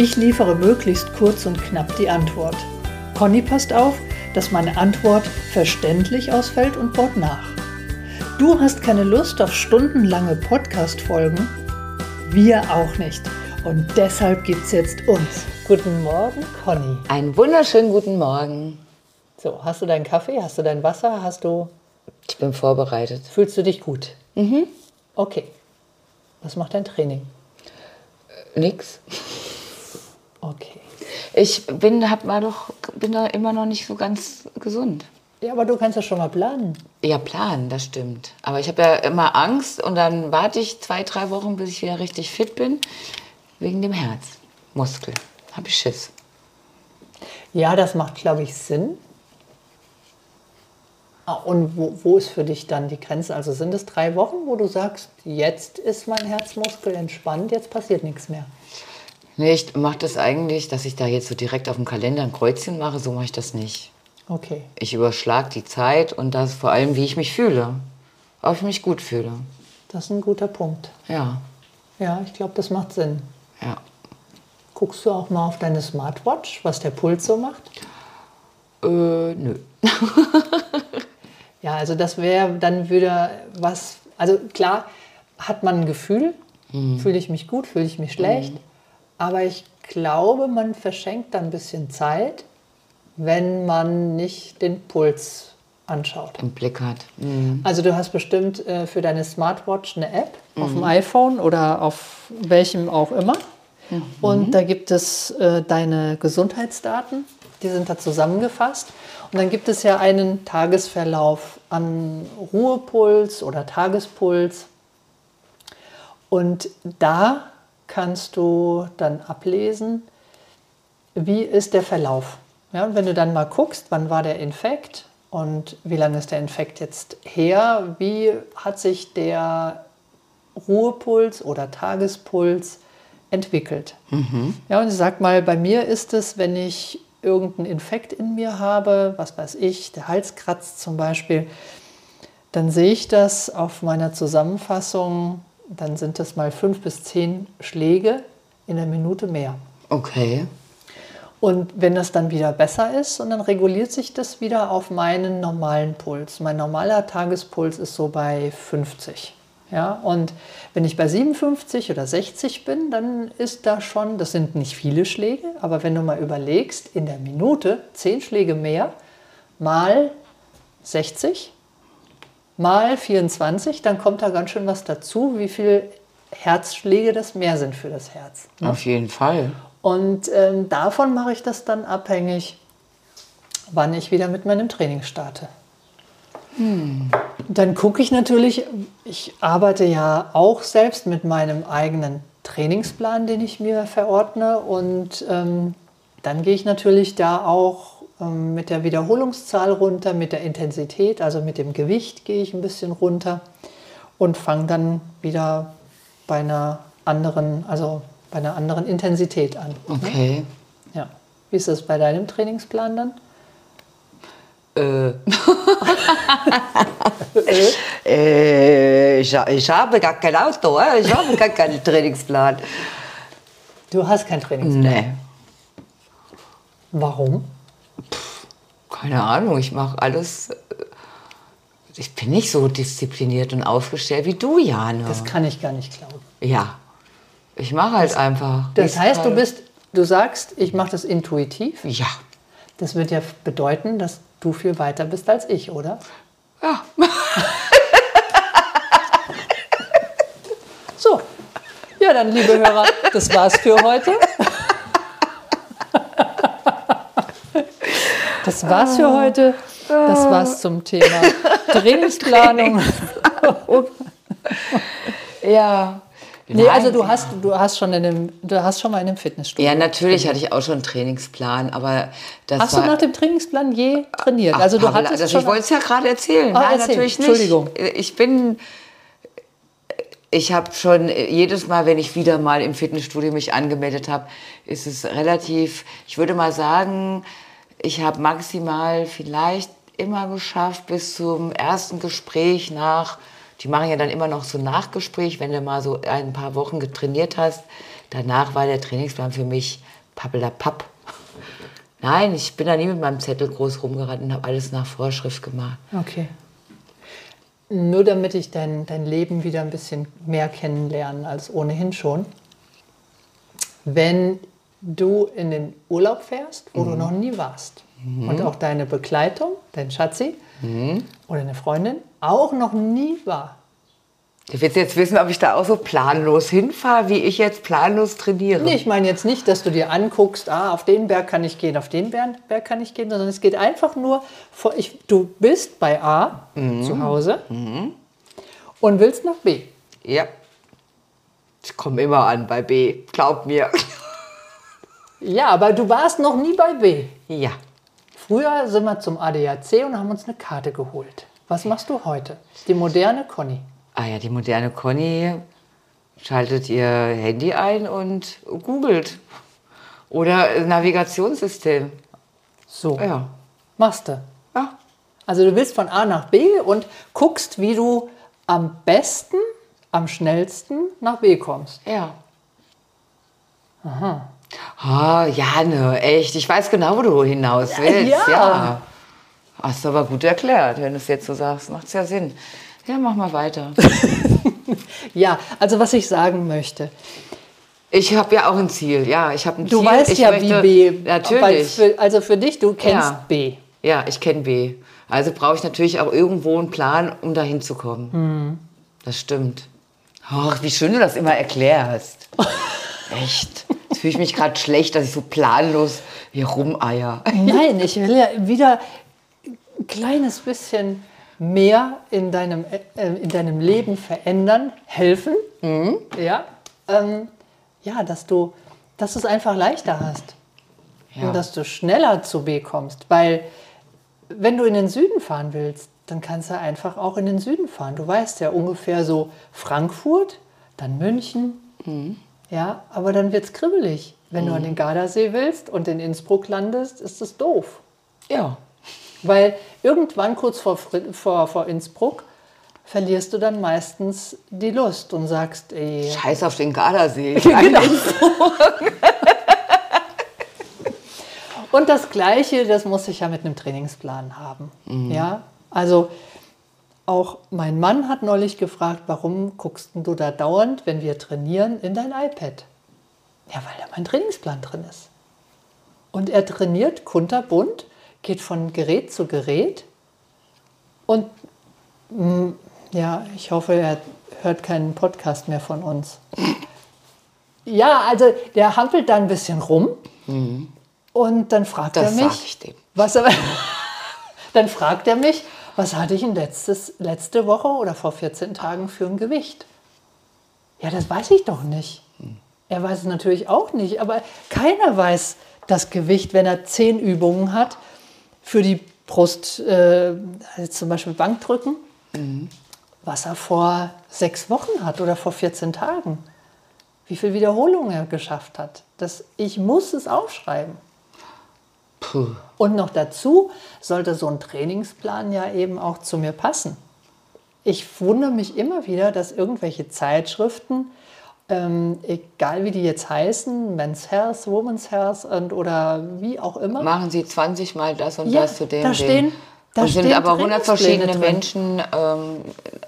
Ich liefere möglichst kurz und knapp die Antwort. Conny passt auf, dass meine Antwort verständlich ausfällt und baut nach. Du hast keine Lust auf stundenlange Podcast-Folgen? Wir auch nicht. Und deshalb gibt's jetzt uns. Guten Morgen, Conny. Einen wunderschönen guten Morgen. So, hast du deinen Kaffee? Hast du dein Wasser? Hast du. Ich bin vorbereitet. Fühlst du dich gut? Mhm. Okay. Was macht dein Training? Nix. Okay. Ich bin, hab mal doch, bin da immer noch nicht so ganz gesund. Ja, aber du kannst ja schon mal planen. Ja, planen, das stimmt. Aber ich habe ja immer Angst und dann warte ich zwei, drei Wochen, bis ich wieder richtig fit bin, wegen dem Herzmuskel. Habe ich Schiss. Ja, das macht, glaube ich, Sinn. Ah, Und wo, wo ist für dich dann die Grenze? Also sind es drei Wochen, wo du sagst, jetzt ist mein Herzmuskel entspannt, jetzt passiert nichts mehr? Nee, ich mache das eigentlich, dass ich da jetzt so direkt auf dem Kalender ein Kreuzchen mache, so mache ich das nicht. Okay. Ich überschlage die Zeit und das vor allem, wie ich mich fühle. Ob ich mich gut fühle. Das ist ein guter Punkt. Ja, Ja, ich glaube, das macht Sinn. ja. Guckst du auch mal auf deine Smartwatch, was der Puls so macht? Äh, nö. Ja, also das wäre dann wieder was, also klar hat man ein Gefühl, fühle ich mich gut, fühle ich mich schlecht, aber ich glaube, man verschenkt dann ein bisschen Zeit, wenn man nicht den Puls anschaut. Im Blick hat. Mhm. Also du hast bestimmt äh, für deine Smartwatch eine App auf dem iPhone oder auf welchem auch immer. Und da gibt es äh, deine Gesundheitsdaten, die sind da zusammengefasst. Und dann gibt es ja einen Tagesverlauf an Ruhepuls oder Tagespuls. Und da kannst du dann ablesen, wie ist der Verlauf. Ja, und wenn du dann mal guckst, wann war der Infekt und wie lange ist der Infekt jetzt her, wie hat sich der Ruhepuls oder Tagespuls entwickelt. Ja, und ich sag mal, bei mir ist es, wenn ich irgendeinen Infekt in mir habe, was weiß ich, der Hals kratzt zum Beispiel, dann sehe ich das auf meiner Zusammenfassung, dann sind das mal fünf bis zehn Schläge in der Minute mehr. Okay. Und wenn das dann wieder besser ist, und dann reguliert sich das wieder auf meinen normalen Puls. Mein normaler Tagespuls ist so bei 50. Ja, und wenn ich bei 57 oder 60 bin, dann ist da schon, das sind nicht viele Schläge, aber wenn du mal überlegst, in der Minute 10 Schläge mehr mal 60 mal 24, dann kommt da ganz schön was dazu, wie viel Herzschläge das mehr sind für das Herz. Auf jeden Fall. Und ähm, davon mache ich das dann abhängig, wann ich wieder mit meinem Training starte. Dann gucke ich natürlich, ich arbeite ja auch selbst mit meinem eigenen Trainingsplan, den ich mir verordne. Und ähm, dann gehe ich natürlich da auch mit der Wiederholungszahl runter, mit der Intensität, also mit dem Gewicht gehe ich ein bisschen runter und fange dann wieder bei einer anderen, also bei einer anderen Intensität an. Okay. Ja. Wie ist das bei deinem Trainingsplan dann? Äh. äh, ich, ich habe gar kein Auto, äh, ich habe gar keinen Trainingsplan. Du hast keinen Trainingsplan. Nee, Warum? Keine Ahnung, ich mache alles. äh, Ich bin nicht so diszipliniert und aufgestellt wie du, Jane. Das kann ich gar nicht glauben. ja, ich mache halt einfach. Das heißt, du bist, du sagst, ich mache das intuitiv. Ja, Das wird ja bedeuten, dass du viel weiter bist als ich, oder? ja. So. Ja, dann, liebe Hörer, das war's für heute. Das war's für heute. Das war's zum Thema Trainingsplanung. Ja, Nee, also du hast, du hast schon in einem, du hast schon mal in einem Fitnessstudio. Ja, natürlich hatte ich auch schon einen Trainingsplan, aber das Hast war... du nach dem Trainingsplan je trainiert? Ach, also du Pamela, hattest schon ich wollte es ja gerade erzählen. Ah, Nein, erzähl. natürlich nicht. Entschuldigung. Ich bin, ich habe schon jedes Mal, wenn ich wieder mal im Fitnessstudio mich angemeldet habe, ist es relativ, ich würde mal sagen, ich habe maximal vielleicht immer geschafft bis zum ersten Gespräch nach, die machen ja dann immer noch so ein Nachgespräch, wenn du mal so ein paar Wochen getrainiert hast. Danach war der Trainingsplan für mich pappelapapp. Nein, ich bin da nie mit meinem Zettel groß rumgerannt und habe alles nach Vorschrift gemacht. Okay. Nur damit ich dein, dein Leben wieder ein bisschen mehr kennenlerne als ohnehin schon. Wenn du in den Urlaub fährst, wo du noch nie warst und auch deine Begleitung, dein Schatzi oder eine Freundin auch noch nie war, Du willst jetzt wissen, ob ich da auch so planlos hinfahre, wie ich jetzt planlos trainiere. Nee, ich meine jetzt nicht, dass du dir anguckst, ah, auf den Berg kann ich gehen, auf den Berg Berg kann ich gehen, sondern es geht einfach nur, vor, ich, du bist bei A zu Hause und willst nach B. Ja. Ich komme immer an bei B, glaub mir. Ja, aber du warst noch nie bei B. Ja. Früher sind wir zum ADAC und haben uns eine Karte geholt. Was machst du heute? Die moderne Conny. Ah ja, die moderne Conny schaltet ihr Handy ein und googelt. Oder Navigationssystem. So, Ja. machst du. Ja. Also du willst von A nach B und guckst, wie du am besten, am schnellsten nach B kommst. Ja. Aha. Ah, Jane, echt. Ich weiß genau, wo du hinaus willst. ja. Ja. Hast du aber gut erklärt, wenn du es jetzt so sagst. Macht's ja Sinn. Ja, mach mal weiter. Ja, also was ich sagen möchte, Ich habe ja auch ein Ziel. Ja, ich habe ein Du Ziel. weißt ich ja, möchte, wie B. Natürlich. Für, also für dich, du kennst Ja. B. Ja, ich kenne B. Also brauche ich natürlich auch irgendwo einen Plan, um da hinzukommen. Hm. Das stimmt. Ach, wie schön du das immer erklärst. Echt. Jetzt fühle ich mich gerade schlecht, dass ich so planlos hier rumeier. Nein, ich will ja wieder ein kleines bisschen mehr in deinem, äh, in deinem Leben verändern, helfen. Mhm. Ja, ähm, ja, dass du, dass du es einfach leichter hast. Ja. Und dass du schneller zu B kommst. Weil wenn du in den Süden fahren willst, dann kannst du einfach auch in den Süden fahren. Du weißt ja ungefähr so Frankfurt, dann München. Mhm. Ja, aber dann wird es kribbelig. Wenn du an den Gardasee willst und in Innsbruck landest, ist es doof. Ja. Weil irgendwann kurz vor, vor, vor Innsbruck verlierst du dann meistens die Lust und sagst, ey, Scheiß auf den Gardasee. Genau. Und das Gleiche, das muss ich ja mit einem Trainingsplan haben. Ja, also auch mein Mann hat neulich gefragt, warum guckst du da dauernd, wenn wir trainieren, in dein iPad? Ja, weil da mein Trainingsplan drin ist. Und er trainiert kunterbunt, geht von Gerät zu Gerät. Und mm, ja, ich hoffe, er hört keinen Podcast mehr von uns. Ja, also der hampelt da ein bisschen rum und dann fragt Das er mich, sag ich dem. was er, dann fragt er mich, was hatte ich denn letztes, letzte Woche oder vor 14 Tagen für ein Gewicht? Ja, das weiß ich doch nicht. Er weiß es natürlich auch nicht, aber keiner weiß das Gewicht, wenn er 10 Übungen hat für die Brust, äh, also zum Beispiel Bankdrücken, was er vor sechs Wochen hat oder vor 14 Tagen. Wie viele Wiederholungen er geschafft hat. Das, ich muss es aufschreiben. Puh. Und noch dazu sollte so ein Trainingsplan ja eben auch zu mir passen. Ich wundere mich immer wieder, dass irgendwelche Zeitschriften, ähm, egal wie die jetzt heißen, Men's Health, Women's Health und, oder wie auch immer, Machen Sie 20 Mal das und Ja, das zu dem. da stehen- da und sind aber 100 verschiedene Trainingspläne Menschen. Ähm,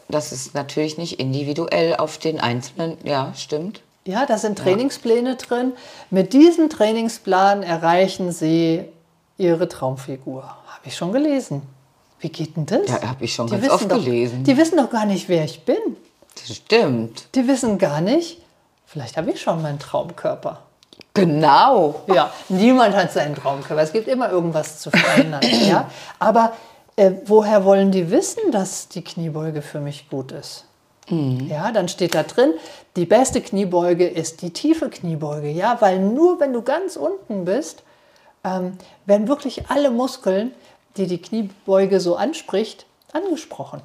das ist natürlich nicht individuell auf den Einzelnen. Ja, stimmt. ja, da sind Trainingspläne drin. Mit diesem Trainingsplan erreichen Sie Ihre Traumfigur. Habe ich schon gelesen. Wie geht denn das? Ja, habe ich schon Die ganz oft doch, gelesen. Die wissen doch gar nicht, wer ich bin. Das stimmt. Die wissen gar nicht, vielleicht habe ich schon meinen Traumkörper. Genau. Ja, niemand hat seinen Traumkörper. Es gibt immer irgendwas zu verändern. ja? Aber äh, woher wollen die wissen, dass die Kniebeuge für mich gut ist? Ja, dann steht da drin, die beste Kniebeuge ist die tiefe Kniebeuge. Ja, weil nur wenn du ganz unten bist, ähm, werden wirklich alle Muskeln, die die Kniebeuge so anspricht, angesprochen.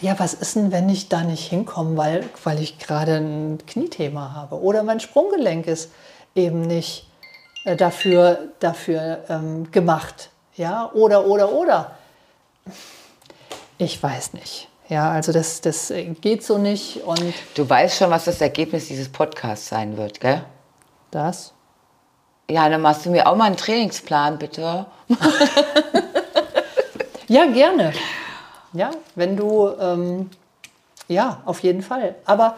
Ja, was ist denn, wenn ich da nicht hinkomme, weil, weil ich gerade ein Kniethema habe oder mein Sprunggelenk ist eben nicht äh, dafür, dafür ähm, gemacht. Ja, oder, oder, oder. Ich weiß nicht. Ja, also das, das geht so nicht und Du weißt schon, was das Ergebnis dieses Podcasts sein wird, gell? das. Ja, dann machst du mir auch mal einen Trainingsplan, bitte. Ja, gerne. Ja, wenn du, ähm, ja, auf jeden Fall. Aber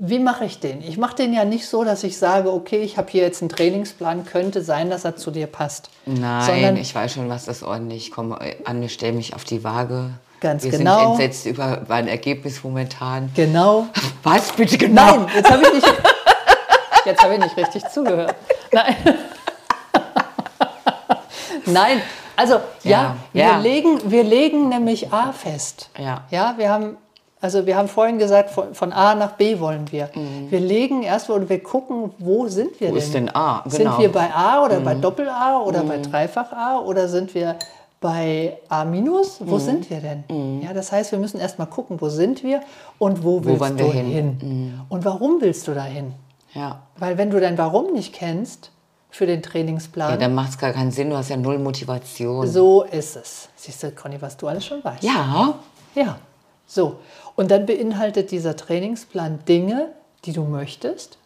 wie mache ich den? Ich mache den ja nicht so, dass ich sage, okay, ich habe hier jetzt einen Trainingsplan, könnte sein, dass er zu dir passt. Nein, Sondern- ich weiß schon, was das ordentlich. Ich komme an, ich stelle mich auf die Waage. Ganz Wir genau. sind entsetzt über mein Ergebnis momentan. Genau. Was bitte genau? Nein, jetzt habe ich nicht, jetzt habe ich nicht richtig zugehört. Nein. Nein, also ja, Ja, wir, ja. Legen, wir legen nämlich A fest. Ja. Ja, wir haben, also wir haben vorhin gesagt, von, von A nach B wollen wir. Wir legen erstmal und wir gucken, wo sind wir Mhm. Wo denn? ist denn A? Sind Genau. Mhm. wir bei A oder bei Doppel-A oder bei Dreifach-A oder sind wir bei A minus? Wo Mhm. sind wir denn? Ja, das heißt, wir müssen erstmal gucken, wo sind wir und wo willst wollen du wir hin? hin? Mhm. Und warum willst du da hin? Ja. Weil wenn du dein Warum nicht kennst für den ja, Trainingsplan, dann macht es gar keinen Sinn. Du hast ja null Motivation. so ist es. Siehst du, Conny, was du alles schon weißt. Ja. Ja, so. Und dann beinhaltet dieser Trainingsplan Dinge, die du möchtest.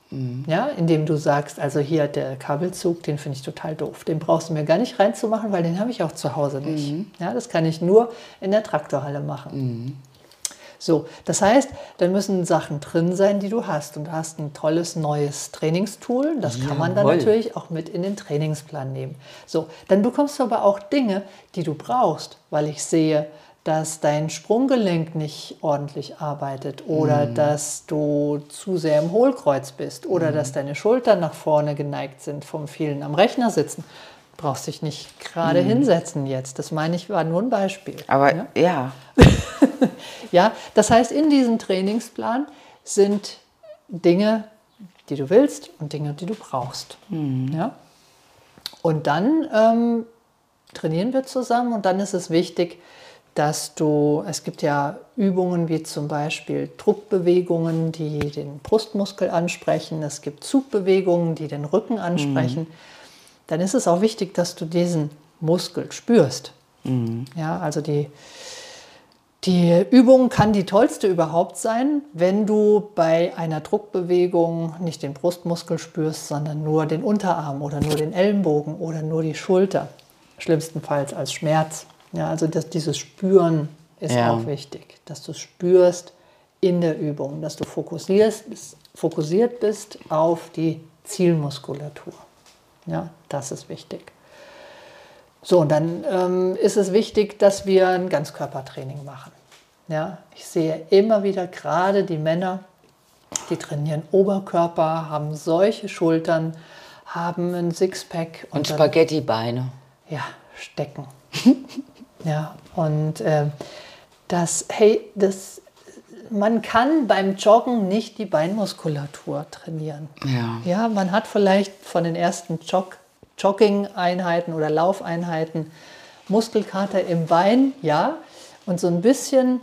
Ja, indem du sagst, also hier der Kabelzug, den finde ich total doof. Den brauchst du mir gar nicht reinzumachen, weil den habe ich auch zu Hause nicht. Ja, das kann ich nur in der Traktorhalle machen. So, das heißt, dann müssen Sachen drin sein, die du hast. Und du hast ein tolles neues Trainingstool. Das kann man dann Jawohl. natürlich auch mit in den Trainingsplan nehmen. So, dann bekommst du aber auch Dinge, die du brauchst, weil ich sehe, dass dein Sprunggelenk nicht ordentlich arbeitet oder dass du zu sehr im Hohlkreuz bist oder dass deine Schultern nach vorne geneigt sind vom vielen am Rechner sitzen. Brauchst dich nicht gerade hinsetzen jetzt. Das meine ich, war nur ein Beispiel. Aber ja? ja. Ja, das heißt, in diesem Trainingsplan sind Dinge, die du willst und Dinge, die du brauchst. Ja? Und dann ähm, trainieren wir zusammen und dann ist es wichtig, dass du, es gibt ja Übungen wie zum Beispiel Druckbewegungen, die den Brustmuskel ansprechen, es gibt Zugbewegungen, die den Rücken ansprechen. Dann ist es auch wichtig, dass du diesen Muskel spürst. Ja, also die, die Übung kann die tollste überhaupt sein, wenn du bei einer Druckbewegung nicht den Brustmuskel spürst, sondern nur den Unterarm oder nur den Ellenbogen oder nur die Schulter. Schlimmstenfalls als Schmerz. Ja, also das, dieses Spüren ist Ja. auch wichtig, dass du spürst in der Übung, dass du fokussierst, fokussiert bist auf die Zielmuskulatur. Ja, das ist wichtig. So, und dann ähm, ist es wichtig, dass wir ein Ganzkörpertraining machen. Ja, ich sehe immer wieder gerade die Männer, die trainieren Oberkörper, haben solche Schultern, haben ein Sixpack Und dann- Spaghettibeine. ja, stecken. ja, und ähm, das, hey, das, man kann beim Joggen nicht die Beinmuskulatur trainieren. Ja. Ja, man hat vielleicht von den ersten Jog Jogging-Einheiten oder Laufeinheiten Muskelkater im Bein, ja. Und so ein bisschen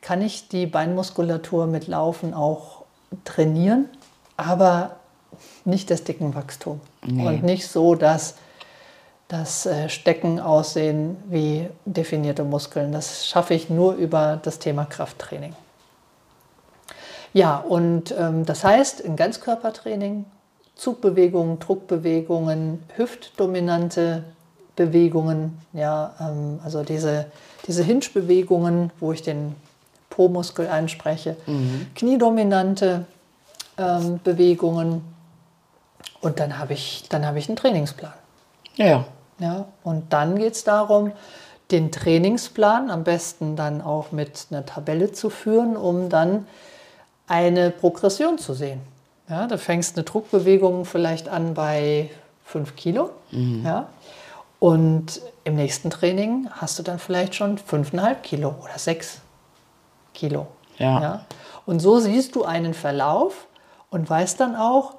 kann ich die Beinmuskulatur mit Laufen auch trainieren, aber nicht das Dickenwachstum. Und nicht so, dass das äh, Stecken aussehen wie definierte Muskeln. Das schaffe ich nur über das Thema Krafttraining. Ja, und ähm, das heißt, in Ganzkörpertraining, Zugbewegungen, Druckbewegungen, hüftdominante Bewegungen, ja, ähm, also diese, diese Hinge-Bewegungen, wo ich den Po-Muskel anspreche, kniedominante ähm, Bewegungen und dann habe ich, dann habe ich einen Trainingsplan. Ja. Ja, und dann geht es darum, den Trainingsplan am besten dann auch mit einer Tabelle zu führen, um dann eine Progression zu sehen. Ja, du fängst eine Druckbewegung vielleicht an bei 5 Kilo. Ja, und im nächsten Training hast du dann vielleicht schon 5,5 Kilo oder 6 Kilo. Ja. ja. Und so siehst du einen Verlauf und weißt dann auch,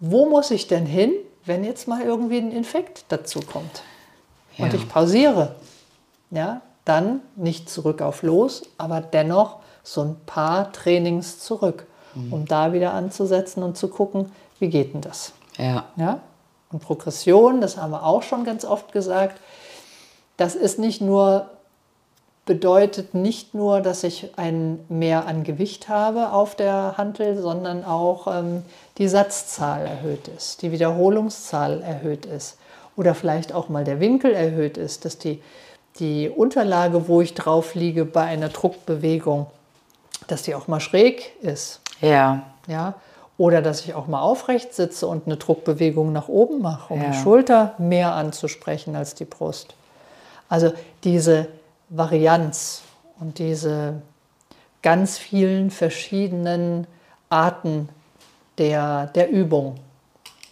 wo muss ich denn hin, wenn jetzt mal irgendwie ein Infekt dazu kommt. Und Ja. ich pausiere. Ja, dann nicht zurück auf los, aber dennoch so ein paar Trainings zurück, um da wieder anzusetzen und zu gucken, wie geht denn das? Ja. Ja? Und Progression, das haben wir auch schon ganz oft gesagt, das ist nicht nur, bedeutet nicht nur, dass ich ein mehr an Gewicht habe auf der Hantel, sondern auch ähm, die Satzzahl erhöht ist, die Wiederholungszahl erhöht ist oder vielleicht auch mal der Winkel erhöht ist, dass die, die Unterlage, wo ich drauf liege bei einer Druckbewegung, dass die auch mal schräg ist. Ja. Ja? Oder dass ich auch mal aufrecht sitze und eine Druckbewegung nach oben mache, um Ja. die Schulter mehr anzusprechen als die Brust. Also diese Varianz und diese ganz vielen verschiedenen Arten der, der Übung.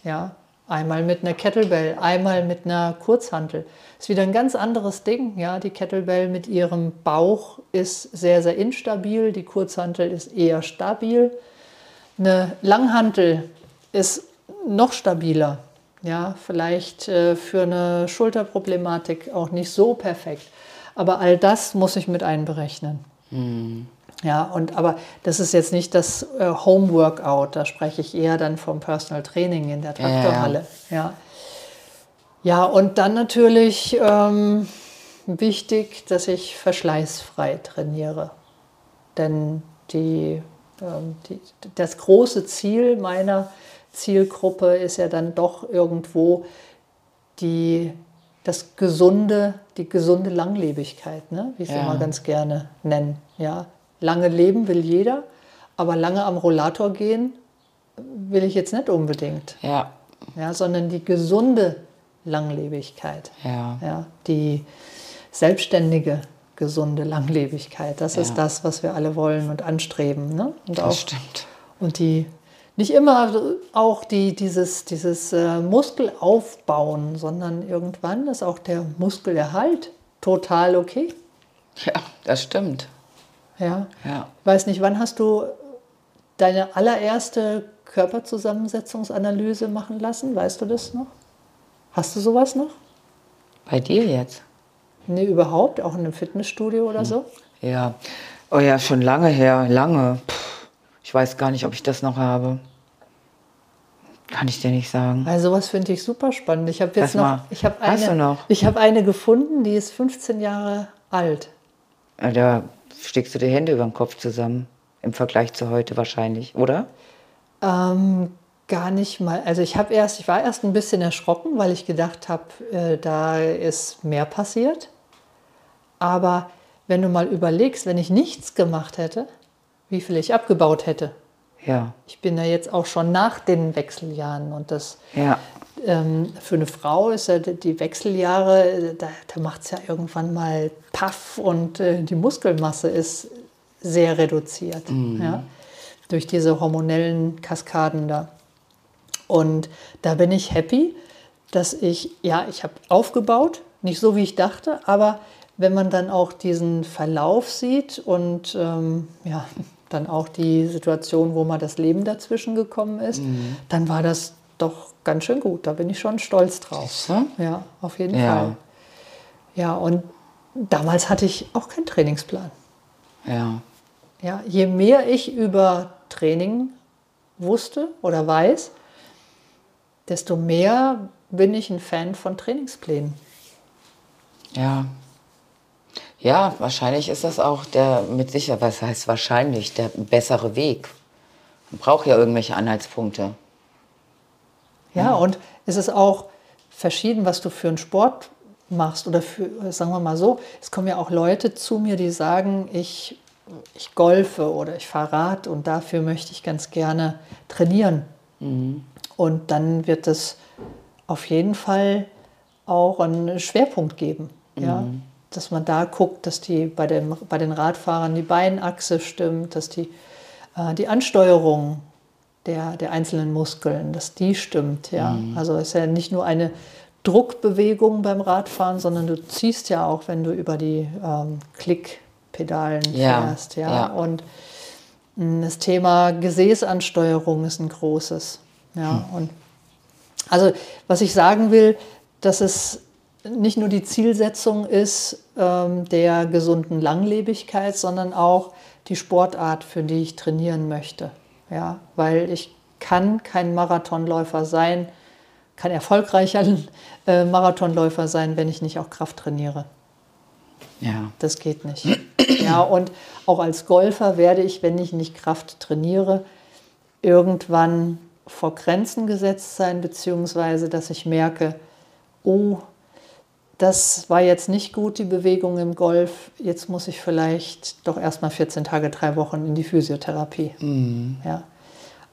Ja? Einmal mit einer Kettlebell, einmal mit einer Kurzhantel. Ist wieder ein ganz anderes Ding. Ja? Die Kettlebell mit ihrem Bauch ist sehr, sehr instabil, die Kurzhantel ist eher stabil. Eine Langhantel ist noch stabiler. Ja, vielleicht äh, für eine Schulterproblematik auch nicht so perfekt. Aber all das muss ich mit einberechnen. Ja, und aber das ist jetzt nicht das äh, Home Workout, da spreche ich eher dann vom Personal Training in der Ja, ja. Traktorhalle. Ja, ja. und dann natürlich ähm, wichtig, dass ich verschleißfrei trainiere. Denn die, ähm, die, das große Ziel meiner Zielgruppe ist ja dann doch irgendwo die, das gesunde, die gesunde Langlebigkeit, ne? wie ich es Ja. immer ganz gerne nennen. Ja? Lange leben will jeder, aber lange am Rollator gehen will ich jetzt nicht unbedingt, Ja. ja? sondern die gesunde Langlebigkeit. Ja. Ja, die selbstständige, gesunde Langlebigkeit. Das ist Ja. das, was wir alle wollen und anstreben. Ne? Und, auch, Das stimmt. und die nicht immer auch die, dieses, dieses äh, Muskelaufbauen, sondern irgendwann ist auch der Muskelerhalt total okay. Ja, das stimmt. Ja. Ja. Weiß nicht, wann hast du deine allererste Körperzusammensetzungsanalyse machen lassen? Weißt du das noch? Hast du sowas noch? Bei dir jetzt? Nee, überhaupt? Auch in einem Fitnessstudio oder so? Ja. Oh ja, schon lange her. Lange. Puh, ich weiß gar nicht, ob ich das noch habe. Kann ich dir nicht sagen. Also was finde ich super spannend. Ich habe jetzt noch, mal, ich habe hast eine, du noch? ich habe eine gefunden, die ist 15 Jahre alt. Ja, Da steckst du die Hände über den Kopf zusammen. Im Vergleich zu heute wahrscheinlich, oder? Ähm, gar nicht mal. Also ich habe erst, ich war erst ein bisschen erschrocken, weil ich gedacht habe, äh, da ist mehr passiert. Aber wenn du mal überlegst, wenn ich nichts gemacht hätte, wie viel ich abgebaut hätte. Ja. Ich bin ja jetzt auch schon nach den Wechseljahren und das Ja. Ähm, für eine Frau ist ja die die Wechseljahre, äh, da, da macht es ja irgendwann mal Paff und äh, die Muskelmasse ist sehr reduziert ja, durch diese hormonellen Kaskaden da. Und da bin ich happy, dass ich, ja, ich habe aufgebaut, nicht so wie ich dachte, aber wenn man dann auch diesen Verlauf sieht und ähm, ja, dann auch die Situation, wo mal das Leben dazwischen gekommen ist, dann war das doch ganz schön gut. Da bin ich schon stolz drauf. Ja, auf jeden Ja. Fall. Ja, und damals hatte ich auch keinen Trainingsplan. Ja. Ja, je mehr ich über Training wusste oder weiß, desto mehr bin ich ein Fan von Trainingsplänen. Ja. Ja, wahrscheinlich ist das auch der, mit Sicherheit, was heißt wahrscheinlich, der bessere Weg. Man braucht ja irgendwelche Anhaltspunkte. Ja, und es ist auch verschieden, was du für einen Sport machst oder für, sagen wir mal so, es kommen ja auch Leute zu mir, die sagen, ich, ich golfe oder ich fahre Rad und dafür möchte ich ganz gerne trainieren. Und dann wird es auf jeden Fall auch einen Schwerpunkt geben. Ja? Dass man da guckt, dass die bei, dem, bei den Radfahrern die Beinachse stimmt, dass die, äh, die Ansteuerung der, der einzelnen Muskeln, dass die stimmt. Ja? Also es ist ja nicht nur eine Druckbewegung beim Radfahren, sondern du ziehst ja auch, wenn du über die ähm, Pedalen Ja, fährst. Ja? ja. Und mh, das Thema Gesäßansteuerung ist ein großes. Ja? Und also was ich sagen will, dass es nicht nur die Zielsetzung ist ähm, der gesunden Langlebigkeit, sondern auch die Sportart, für die ich trainieren möchte. Ja, weil ich kann kein Marathonläufer sein, kein erfolgreicher äh, Marathonläufer sein, wenn ich nicht auch Kraft trainiere. Ja. Das geht nicht. Ja, und auch als Golfer werde ich, wenn ich nicht Kraft trainiere, irgendwann vor Grenzen gesetzt sein, beziehungsweise dass ich merke, oh, das war jetzt nicht gut, die Bewegung im Golf, jetzt muss ich vielleicht doch erstmal 14 Tage, drei Wochen in die Physiotherapie. Ja.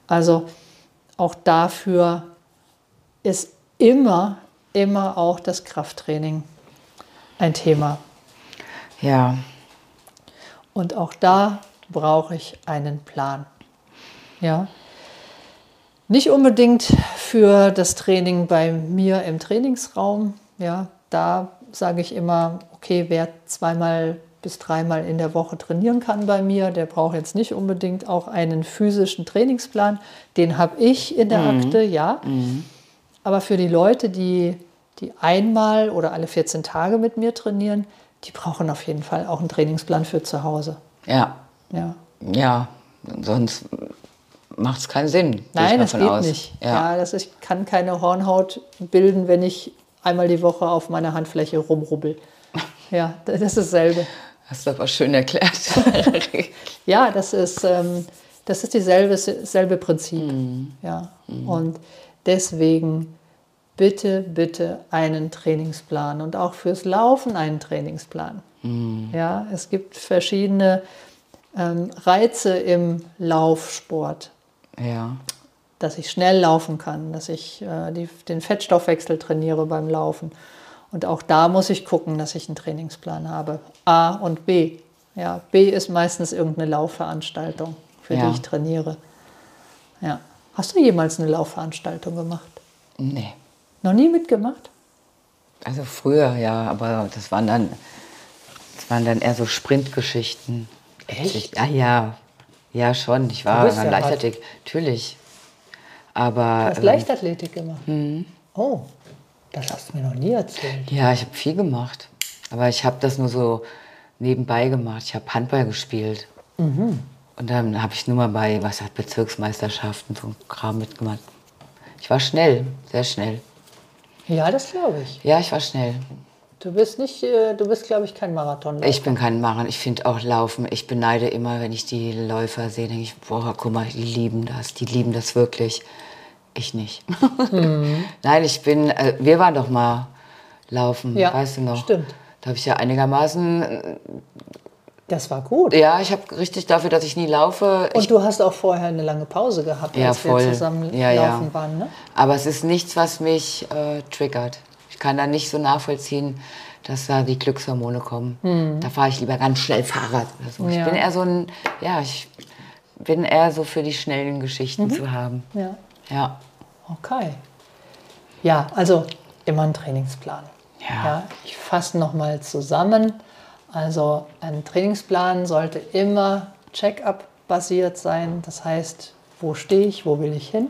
Also auch dafür ist immer, immer auch das Krafttraining ein Thema. Ja. Und auch da brauche ich einen Plan. Ja. Nicht unbedingt für das Training bei mir im Trainingsraum. Ja, da sage ich immer, okay, wer zweimal bis dreimal in der Woche trainieren kann bei mir, der braucht jetzt nicht unbedingt auch einen physischen Trainingsplan. Den habe ich in der Akte, ja. Aber für die Leute, die, die einmal oder alle 14 Tage mit mir trainieren, die brauchen auf jeden Fall auch einen Trainingsplan für zu Hause. Ja. Ja. Ja. Sonst macht es keinen Sinn. Nein, das geht aus. nicht. Ja. Ja. das ich kann keine Hornhaut bilden, wenn ich einmal die Woche auf meiner Handfläche rumrubbel. Ja, das ist dasselbe. Hast du aber schön erklärt. Ja, das ist, ähm, das ist dieselbe, selbe Prinzip. Ja. Und deswegen bitte, bitte einen Trainingsplan und auch fürs Laufen einen Trainingsplan. Ja, es gibt verschiedene ähm, Reize im Laufsport ja. Dass ich schnell laufen kann, dass ich äh, die, den Fettstoffwechsel trainiere beim Laufen. Und auch da muss ich gucken, dass ich einen Trainingsplan habe. A und B. Ja, B ist meistens irgendeine Laufveranstaltung, für Ja. die ich trainiere. Ja. Hast du jemals eine Laufveranstaltung gemacht? Nee. Noch nie mitgemacht? Also früher, ja, aber das waren dann, das waren dann eher so Sprintgeschichten. Echt? Ja, ja. Ja, schon. Ich war ja Leichtathletik, natürlich. Aber Du hast ähm, Leichtathletik gemacht. Oh, das hast du mir noch nie erzählt. ja, ich habe viel gemacht. Aber ich habe das nur so nebenbei gemacht. Ich habe Handball gespielt. Mhm. Und dann habe ich nur mal bei, was hat Bezirksmeisterschaften, so Kram mitgemacht. Ich war schnell, sehr schnell. Ja, das glaube ich. Ja, ich war schnell. Du bist nicht, äh, du bist, glaube ich, kein Marathonläufer. Ich bin kein Marathon. Ich finde auch Laufen. Ich beneide immer, wenn ich die Läufer sehe, denke ich, boah, guck mal, die lieben das. Die lieben das wirklich. Ich nicht. Nein, ich bin, äh, wir waren doch mal laufen, Ja, weißt du noch? stimmt. Da habe ich ja einigermaßen, äh, Das war gut. ja, ich habe richtig dafür, dass ich nie laufe. Und ich, du hast auch vorher eine lange Pause gehabt, Ja, als voll. wir zusammen Ja, ja. laufen waren. Ne? aber es ist nichts, was mich äh, triggert. Ich kann da nicht so nachvollziehen, dass da die Glückshormone kommen. Da fahre ich lieber ganz schnell Fahrrad so. Ich. Ja. bin eher so ein, ja, ich bin eher so für die schnellen Geschichten Mhm. zu haben. Ja. Ja. Okay. Ja, also immer ein Trainingsplan. Ja. ich fasse nochmal zusammen. Also ein Trainingsplan sollte immer Check-up basiert sein. Das heißt, wo stehe ich, wo will ich hin?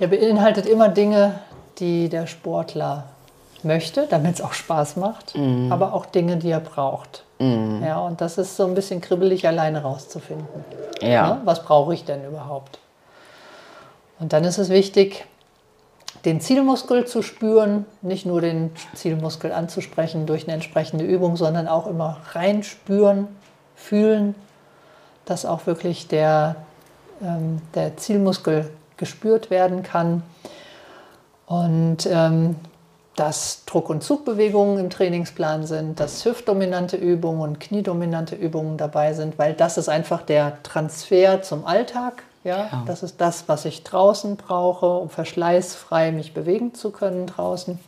Der beinhaltet immer Dinge, die der Sportler möchte, damit es auch Spaß macht, aber auch Dinge, die er braucht. Ja, und das ist so ein bisschen kribbelig alleine rauszufinden. Ja. Ne? Was brauche ich denn überhaupt? Und dann ist es wichtig, den Zielmuskel zu spüren, nicht nur den Zielmuskel anzusprechen durch eine entsprechende Übung, sondern auch immer reinspüren, fühlen, dass auch wirklich der, ähm, der Zielmuskel gespürt werden kann. Und ähm, dass Druck- und Zugbewegungen im Trainingsplan sind, dass hüftdominante Übungen und kniedominante Übungen dabei sind, weil das ist einfach der Transfer zum Alltag. Ja, Ja. das ist das, was ich draußen brauche, um verschleißfrei mich bewegen zu können draußen.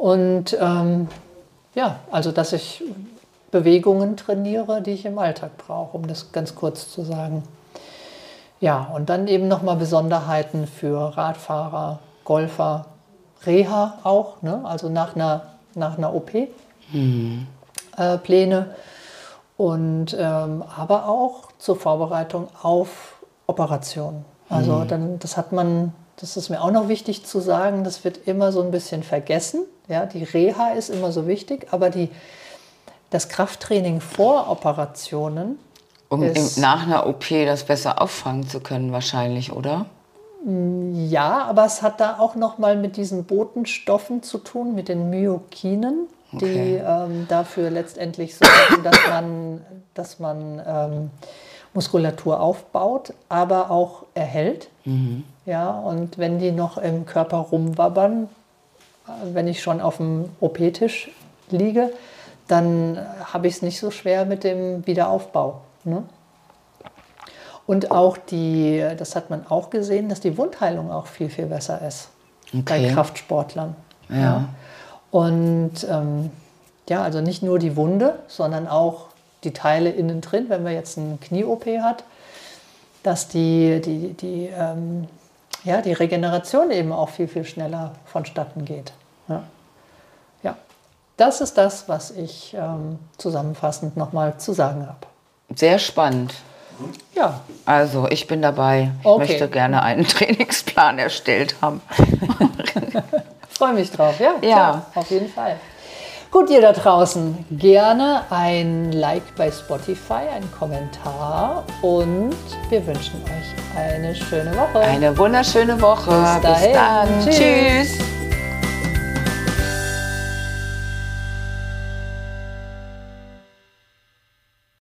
Und ähm, ja, also dass ich Bewegungen trainiere, die ich im Alltag brauche, um das ganz kurz zu sagen. Ja, und dann eben nochmal Besonderheiten für Radfahrer, Golfer, Reha auch, ne? also nach einer, nach einer OP. Pläne und ähm, aber auch zur Vorbereitung auf Operationen. Also mhm. dann, das hat man, das ist mir auch noch wichtig zu sagen, das wird immer so ein bisschen vergessen. Ja, die Reha ist immer so wichtig, aber die, das Krafttraining vor Operationen. Um ist, nach einer OP das besser auffangen zu können, wahrscheinlich, oder? Ja, aber es hat da auch noch mal mit diesen Botenstoffen zu tun, mit den Myokinen, die okay. ähm, dafür letztendlich sorgen, dass man, dass man ähm, Muskulatur aufbaut, aber auch erhält. Mhm. Ja, und wenn die noch im Körper rumwabbern, wenn ich schon auf dem OP-Tisch liege, dann habe ich es nicht so schwer mit dem Wiederaufbau. Ne? Und auch die, das hat man auch gesehen, dass die Wundheilung auch viel, viel besser ist okay. bei Kraftsportlern. Ja. ja. Und ähm, ja, also nicht nur die Wunde, sondern auch die Teile innen drin, wenn man jetzt eine Knie-OP hat, dass die, die, die, ähm, ja, die Regeneration eben auch viel, viel schneller vonstatten geht. Ja. ja. Das ist das, was ich ähm, zusammenfassend nochmal zu sagen habe. Sehr spannend. Ja. Also, ich bin dabei. Ich okay. möchte gerne einen Trainingsplan erstellt haben. Freue mich drauf, ja? Ja. Klar, auf jeden Fall. Gut, ihr da draußen, gerne ein Like bei Spotify, ein Kommentar und wir wünschen euch eine schöne Woche. Eine wunderschöne Woche. Bis, Bis dann. Tschüss. Tschüss.